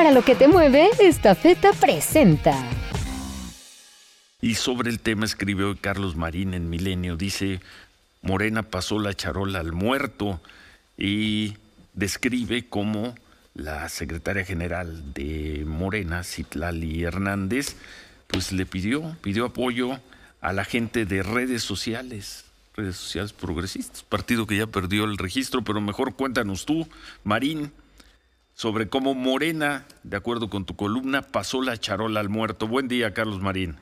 Para lo que te mueve, esta feta presenta. Y sobre el tema escribió Carlos Marín en Milenio, dice, Morena pasó la charola al muerto y describe cómo la secretaria general de Morena, Citlali Hernández, pues le pidió, pidió apoyo a la gente de redes sociales, redes sociales progresistas, partido que ya perdió el registro, pero mejor cuéntanos tú, Marín, sobre cómo Morena, de acuerdo con tu columna, pasó la charola al muerto. Buen día, Carlos Marín.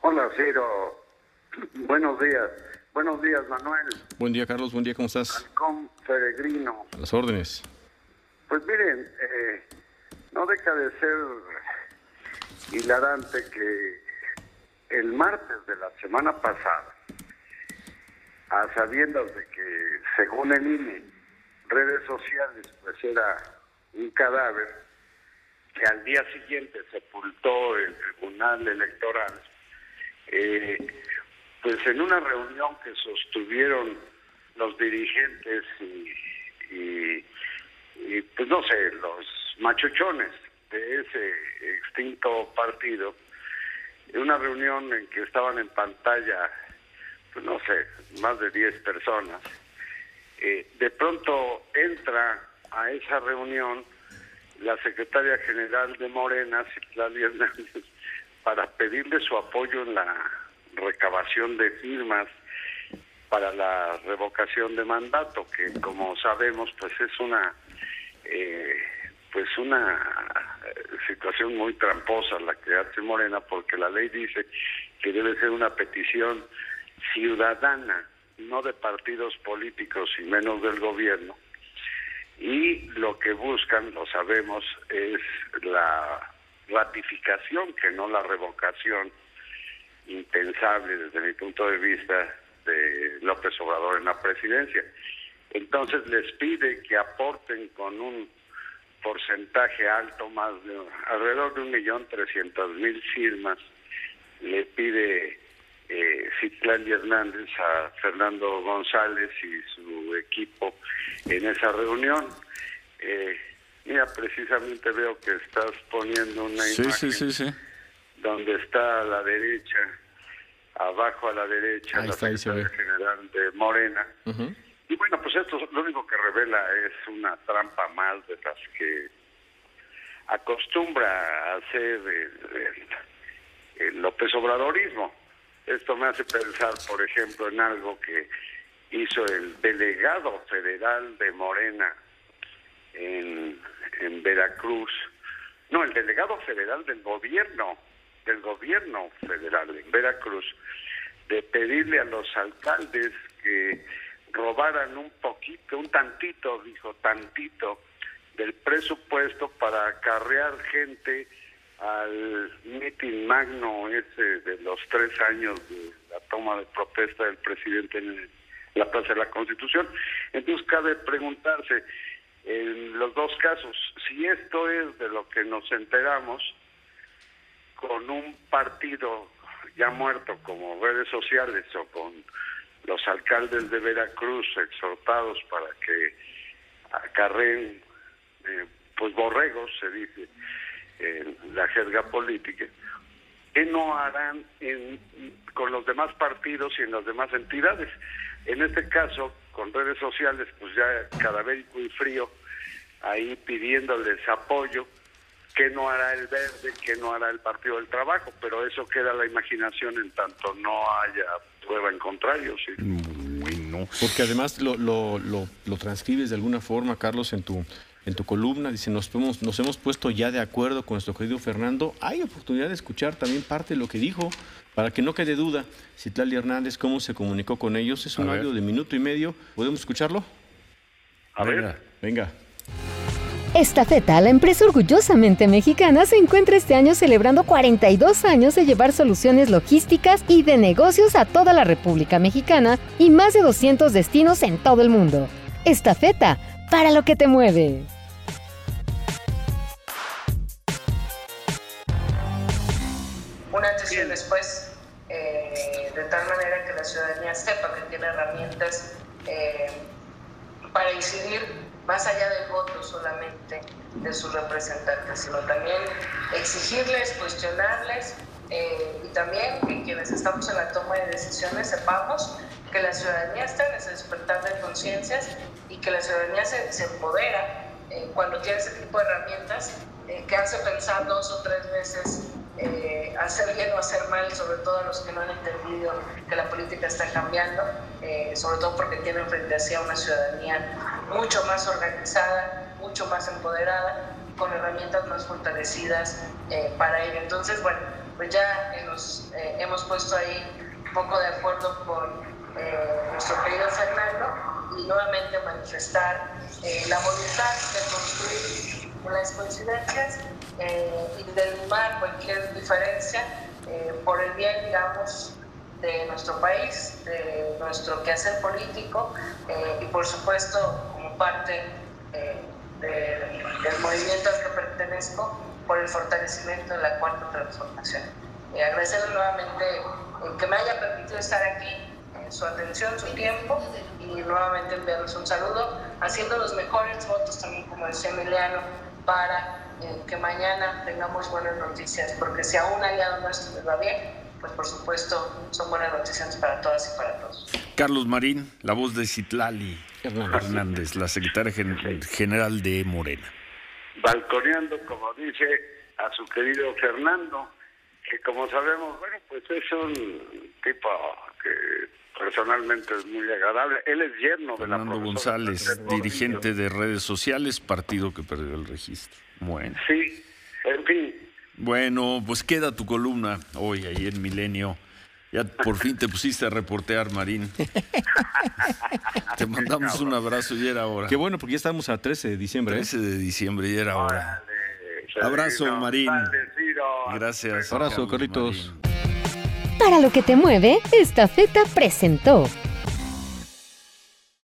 Hola, Ciro. Buenos días. Buenos días, Manuel. Buen día, Carlos. Buen día, ¿cómo estás? Con Peregrino. A las órdenes. Pues miren, eh, no deja de ser hilarante que el martes de la semana pasada, a sabiendas de que según el INE, redes sociales, pues era un cadáver que al día siguiente sepultó el Tribunal Electoral, eh, pues en una reunión que sostuvieron los dirigentes y, pues no sé, los machuchones de ese extinto partido, en una reunión en que estaban en pantalla, pues no sé, más de 10 personas, eh, de pronto entra a esa reunión la secretaria general de Morena, Citlali Hernández, para pedirle su apoyo en la recabación de firmas para la revocación de mandato, que como sabemos, pues es una eh, pues una situación muy tramposa la que hace Morena, porque la ley dice que debe ser una petición ciudadana, no de partidos políticos y menos del gobierno. Y lo que buscan, lo sabemos, es la ratificación, que no la revocación impensable desde mi punto de vista de López Obrador en la presidencia. Entonces les pide que aporten con un porcentaje alto, más de alrededor de un millón trescientos mil firmas, le pide eh, Citlali Hernández a Fernando González y su equipo en esa reunión. Eh, mira, precisamente veo que estás poniendo una imagen donde está a la derecha, abajo a la derecha, la secretaria general de Morena. Y bueno, pues esto lo único que revela es una trampa más de las que acostumbra a hacer el, López Obradorismo. Esto me hace pensar, por ejemplo, en algo que hizo el delegado federal de Morena en, en Veracruz. No, el delegado federal del gobierno, del gobierno federal en Veracruz, de pedirle a los alcaldes que robaran un poquito, un tantito, dijo, tantito, del presupuesto para acarrear gente al mitin magno ese de los tres años de la toma de protesta del presidente en la Plaza de la Constitución. Entonces cabe preguntarse, en los dos casos, si esto es de lo que nos enteramos, con un partido ya muerto como redes sociales o con los alcaldes de Veracruz exhortados para que acarreen eh, pues borregos, se dice en la jerga política, ¿qué no harán en, con los demás partidos y en las demás entidades? En este caso, con redes sociales, pues ya cada vez muy frío, ahí pidiéndoles apoyo, ¿qué no hará el verde? ¿Qué no hará el Partido del Trabajo? Pero eso queda a la imaginación en tanto no haya prueba en contrario. ¿sí? Bueno. Porque además lo, lo, lo, lo transcribes de alguna forma, Carlos, en tu en tu columna, dice, nos, hemos, nos hemos puesto ya de acuerdo con nuestro querido Fernando. Hay oportunidad de escuchar también parte de lo que dijo, para que no quede duda. Citlali Hernández, cómo se comunicó con ellos. Es un audio de minuto y medio. ¿Podemos escucharlo? A ver. Venga. Esta feta, la empresa orgullosamente mexicana, se encuentra este año celebrando 42 años de llevar soluciones logísticas y de negocios a toda la República Mexicana y más de 200 destinos en todo el mundo. Esta feta, para lo que te mueve. Y después, eh, de tal manera que la ciudadanía sepa que tiene herramientas eh, para incidir más allá del voto solamente de sus representantes, sino también exigirles, cuestionarles eh, y también que quienes estamos en la toma de decisiones sepamos que la ciudadanía está en ese despertar de conciencias y que la ciudadanía se, se empodera eh, cuando tiene ese tipo de herramientas eh, que hace pensar dos o tres veces eh, hacer bien o hacer mal, sobre todo a los que no han entendido que la política está cambiando, sobre todo porque tienen frente a sí a una ciudadanía mucho más organizada, mucho más empoderada, con herramientas más fortalecidas para ello. Entonces, bueno, pues ya nos hemos puesto ahí un poco de acuerdo con nuestro querido Fernando y nuevamente manifestar eh, la voluntad de construir las coincidencias eh, y derribar cualquier diferencia eh, por el bien, digamos, de nuestro país, de nuestro quehacer político y por supuesto como parte del movimiento al que pertenezco por el fortalecimiento de la cuarta transformación. agradecerle nuevamente que me haya permitido estar aquí su atención, su tiempo y nuevamente enviarles un saludo, haciendo los mejores votos también, como decía Emiliano, para eh, que mañana tengamos buenas noticias, porque si a un aliado nuestro les va bien, pues por supuesto son buenas noticias para todas y para todos. Carlos Marín, la voz de Citlali Hernández, la secretaria general de Morena. Balconeando, como dice, a su querido Fernando, que como sabemos, bueno, pues es un tipo que personalmente es muy agradable. Él es yerno de Fernando González, dirigente de redes sociales, partido que perdió el registro. Bueno. Sí, en fin. Bueno, pues queda tu columna hoy ahí en Milenio. Ya por fin te pusiste a reportear, Marín. te mandamos un abrazo y era hora. Qué bueno, porque ya estamos a 13 de diciembre. 13 ¿eh? de diciembre y era hora. Abrazo, Marín. Gracias. Abrazo, Carlitos. Para lo que te mueve, esta feta presentó.